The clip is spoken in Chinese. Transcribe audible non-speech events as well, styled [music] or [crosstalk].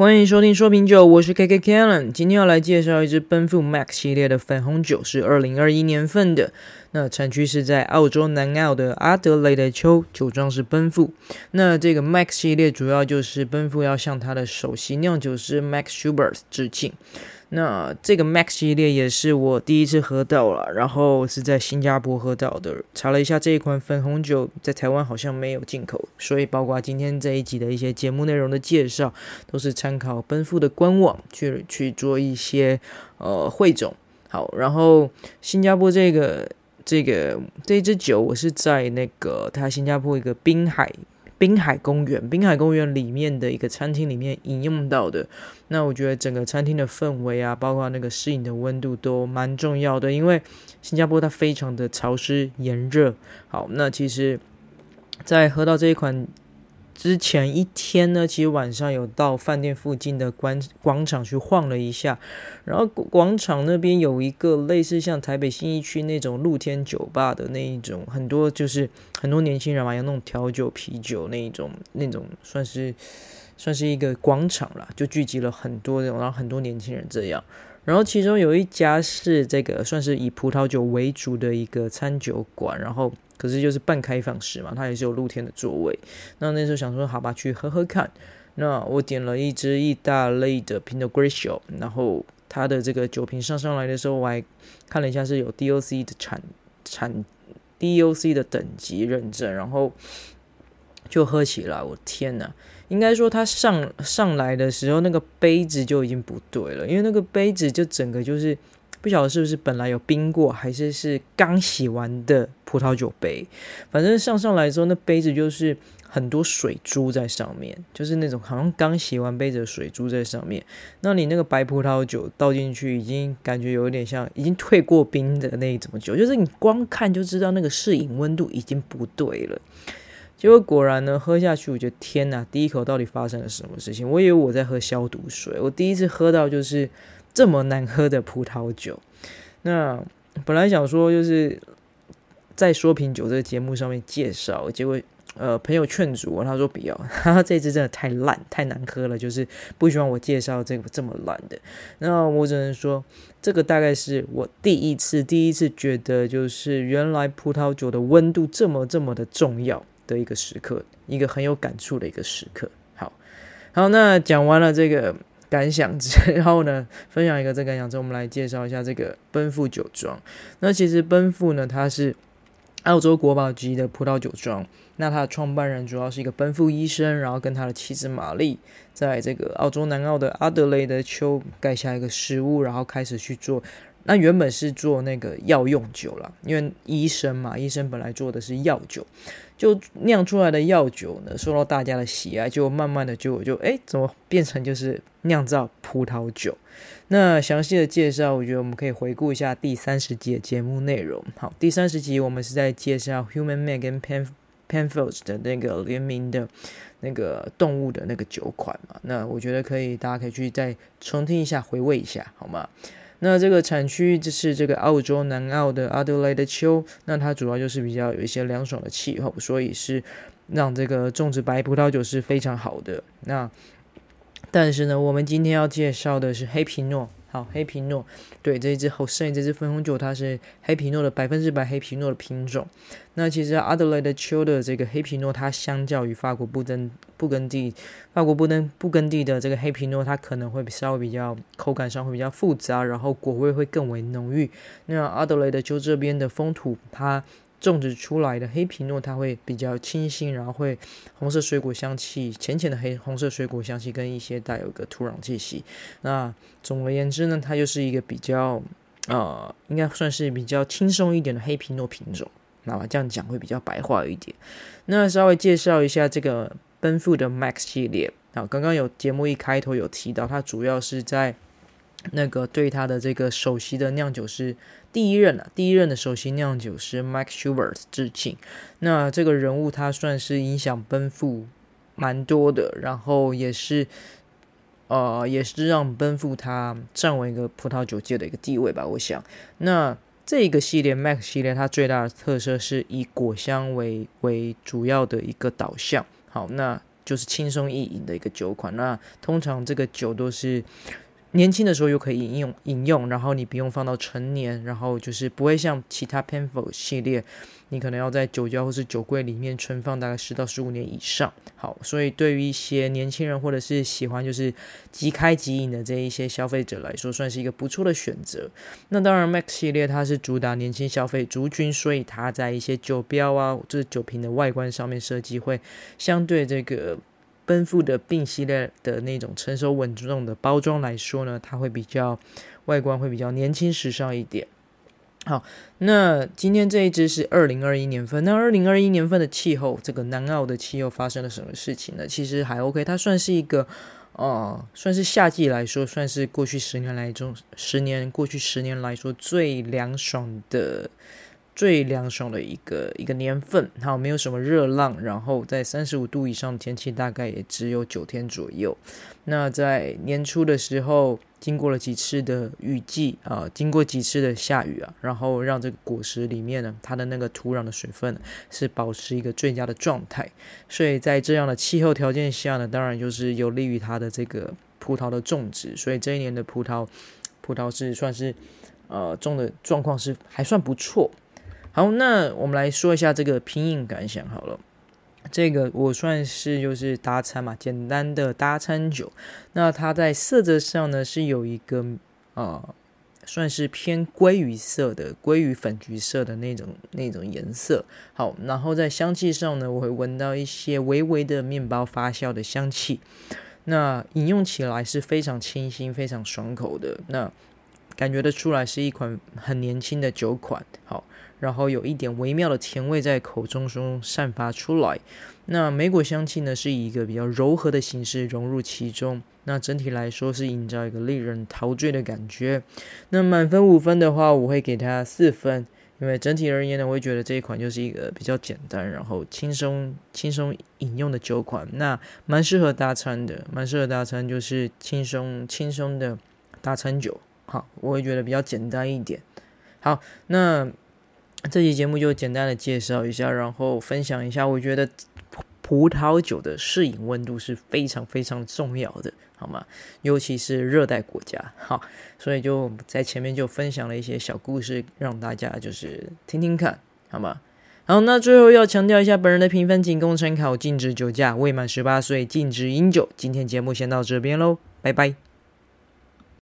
欢迎收听说品酒，我是 KK Kellen。今天要来介绍一支奔富 Max 系列的粉红酒，是二零二一年份的。那产区是在澳洲南澳的阿德雷德丘，酒庄是奔富。那这个 Max 系列主要就是奔富要向他的首席酿酒师 Max Schubert 致敬。那这个 Max 系列也是我第一次喝到了，然后是在新加坡喝到的。查了一下这一款粉红酒在台湾好像没有进口，所以包括今天这一集的一些节目内容的介绍，都是参考奔富的官网去去做一些呃汇总。好，然后新加坡这个这个这一支酒，我是在那个它新加坡一个滨海。滨海公园，滨海公园里面的一个餐厅里面饮用到的，那我觉得整个餐厅的氛围啊，包括那个适应的温度都蛮重要的，因为新加坡它非常的潮湿炎热。好，那其实，在喝到这一款。之前一天呢，其实晚上有到饭店附近的广广场去晃了一下，然后广场那边有一个类似像台北信义区那种露天酒吧的那一种，很多就是很多年轻人嘛，有那种调酒、啤酒那一种那种，算是算是一个广场啦，就聚集了很多然后很多年轻人这样。然后其中有一家是这个算是以葡萄酒为主的一个餐酒馆，然后。可是就是半开放式嘛，它也是有露天的座位。那那时候想说，好吧，去喝喝看。那我点了一支意大利的 Pinot Grigio，然后它的这个酒瓶上上来的时候，我还看了一下是有 DOC 的产产 DOC 的等级认证，然后就喝起来，我天呐，应该说它上上来的时候，那个杯子就已经不对了，因为那个杯子就整个就是。不晓得是不是本来有冰过，还是是刚洗完的葡萄酒杯。反正上上来之后，那杯子就是很多水珠在上面，就是那种好像刚洗完杯子的水珠在上面。那你那个白葡萄酒倒进去，已经感觉有点像已经退过冰的那一种酒，就是你光看就知道那个适饮温度已经不对了。结果果然呢，喝下去，我觉得天哪！第一口到底发生了什么事情？我以为我在喝消毒水，我第一次喝到就是。这么难喝的葡萄酒，那本来想说就是在说品酒这个节目上面介绍，结果呃朋友劝阻我，他说不要，哈哈，这支真的太烂太难喝了，就是不希望我介绍这个这么烂的。那我只能说，这个大概是我第一次第一次觉得，就是原来葡萄酒的温度这么这么的重要的一个时刻，一个很有感触的一个时刻。好，好，那讲完了这个。感想之 [laughs] 后呢，分享一个这个感想之后，我们来介绍一下这个奔赴酒庄。那其实奔赴呢，它是澳洲国宝级的葡萄酒庄。那它的创办人主要是一个奔赴医生，然后跟他的妻子玛丽，在这个澳洲南澳的阿德雷德丘盖下一个食屋，然后开始去做。那原本是做那个药用酒啦，因为医生嘛，医生本来做的是药酒，就酿出来的药酒呢，受到大家的喜爱，就慢慢的就就哎，怎么变成就是酿造葡萄酒？那详细的介绍，我觉得我们可以回顾一下第三十集的节目内容。好，第三十集我们是在介绍 Human Man 跟 Pen Penfolds 的那个联名的那个动物的那个酒款嘛。那我觉得可以，大家可以去再重听一下，回味一下，好吗？那这个产区就是这个澳洲南澳的阿德莱德丘，那它主要就是比较有一些凉爽的气候，所以是让这个种植白葡萄酒是非常好的。那但是呢，我们今天要介绍的是黑皮诺。好，黑皮诺，对，这一支后剩这支粉红酒，它是黑皮诺的百分之百黑皮诺的品种。那其实阿德莱德丘的这个黑皮诺，它相较于法国布登布根地，法国布登布根地的这个黑皮诺，它可能会稍微比较口感上会比较复杂，然后果味会更为浓郁。那阿德莱德丘这边的风土，它种植出来的黑皮诺，它会比较清新，然后会红色水果香气，浅浅的黑红色水果香气，跟一些带有一个土壤气息。那总而言之呢，它就是一个比较呃，应该算是比较轻松一点的黑皮诺品种。那么这样讲会比较白话一点。那稍微介绍一下这个奔富的 Max 系列啊，刚刚有节目一开头有提到，它主要是在。那个对他的这个首席的酿酒师第一任啊，第一任的首席酿酒师 Mike Schubert 致敬。那这个人物他算是影响奔富蛮多的，然后也是呃，也是让奔富他站稳一个葡萄酒界的一个地位吧。我想，那这个系列 Max 系列它最大的特色是以果香为为主要的一个导向。好，那。就是轻松易饮的一个酒款。那通常这个酒都是。年轻的时候又可以饮用饮用，然后你不用放到陈年，然后就是不会像其他 p e n f o l 系列，你可能要在酒窖或是酒柜里面存放大概十到十五年以上。好，所以对于一些年轻人或者是喜欢就是即开即饮的这一些消费者来说，算是一个不错的选择。那当然，Max 系列它是主打年轻消费族群，所以它在一些酒标啊，就是酒瓶的外观上面设计会相对这个。奔富的病系列的那种成熟稳重的包装来说呢，它会比较外观会比较年轻时尚一点。好，那今天这一支是二零二一年份。那二零二一年份的气候，这个南澳的气候发生了什么事情呢？其实还 OK，它算是一个呃，算是夏季来说，算是过去十年来中十年过去十年来说最凉爽的。最凉爽的一个一个年份，好，没有什么热浪，然后在三十五度以上的天气大概也只有九天左右。那在年初的时候，经过了几次的雨季啊，经过几次的下雨啊，然后让这个果实里面呢，它的那个土壤的水分是保持一个最佳的状态。所以在这样的气候条件下呢，当然就是有利于它的这个葡萄的种植。所以这一年的葡萄，葡萄是算是呃种的状况是还算不错。好，那我们来说一下这个品饮感想好了。这个我算是就是搭餐嘛，简单的搭餐酒。那它在色泽上呢是有一个呃，算是偏鲑鱼色的鲑鱼粉橘色的那种那种颜色。好，然后在香气上呢，我会闻到一些微微的面包发酵的香气。那饮用起来是非常清新、非常爽口的。那感觉得出来是一款很年轻的酒款。好。然后有一点微妙的甜味在口中中散发出来，那莓果香气呢是以一个比较柔和的形式融入其中，那整体来说是营造一个令人陶醉的感觉。那满分五分的话，我会给它四分，因为整体而言呢，我会觉得这一款就是一个比较简单，然后轻松轻松饮用的酒款，那蛮适合搭餐的，蛮适合搭餐，就是轻松轻松的搭餐酒。好，我会觉得比较简单一点。好，那。这期节目就简单的介绍一下，然后分享一下。我觉得葡萄酒的适应温度是非常非常重要的，好吗？尤其是热带国家，好，所以就在前面就分享了一些小故事，让大家就是听听看，好吗？好，那最后要强调一下，本人的评分仅供参考，禁止酒驾，未满十八岁禁止饮酒。今天节目先到这边喽，拜拜。